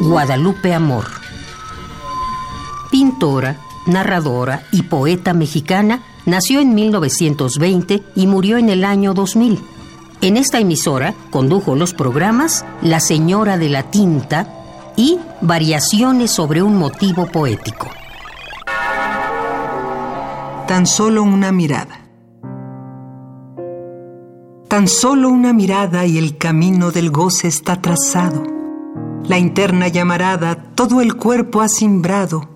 Guadalupe Amor. Pintora, narradora y poeta mexicana, nació en 1920 y murió en el año 2000. En esta emisora condujo los programas La Señora de la Tinta y Variaciones sobre un motivo poético. Tan solo una mirada. Tan solo una mirada y el camino del goce está trazado. La interna llamarada todo el cuerpo ha simbrado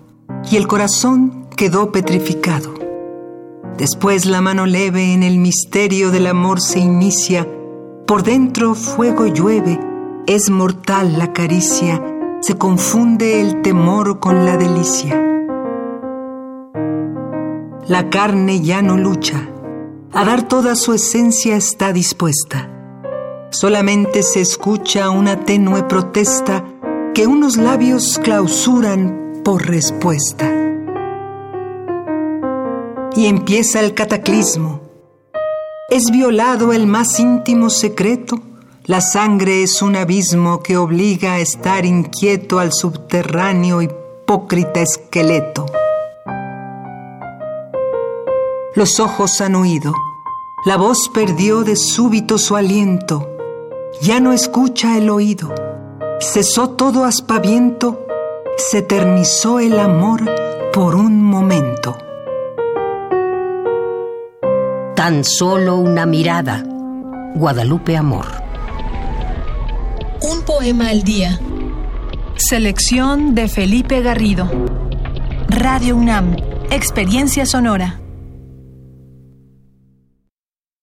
y el corazón quedó petrificado. Después la mano leve en el misterio del amor se inicia, por dentro fuego llueve, es mortal la caricia, se confunde el temor con la delicia. La carne ya no lucha, a dar toda su esencia está dispuesta. Solamente se escucha una tenue protesta que unos labios clausuran por respuesta. Y empieza el cataclismo. Es violado el más íntimo secreto. La sangre es un abismo que obliga a estar inquieto al subterráneo hipócrita esqueleto. Los ojos han huido. La voz perdió de súbito su aliento. Ya no escucha el oído. Cesó todo aspaviento. Se eternizó el amor por un momento. Tan solo una mirada. Guadalupe Amor. Un poema al día. Selección de Felipe Garrido. Radio UNAM. Experiencia sonora.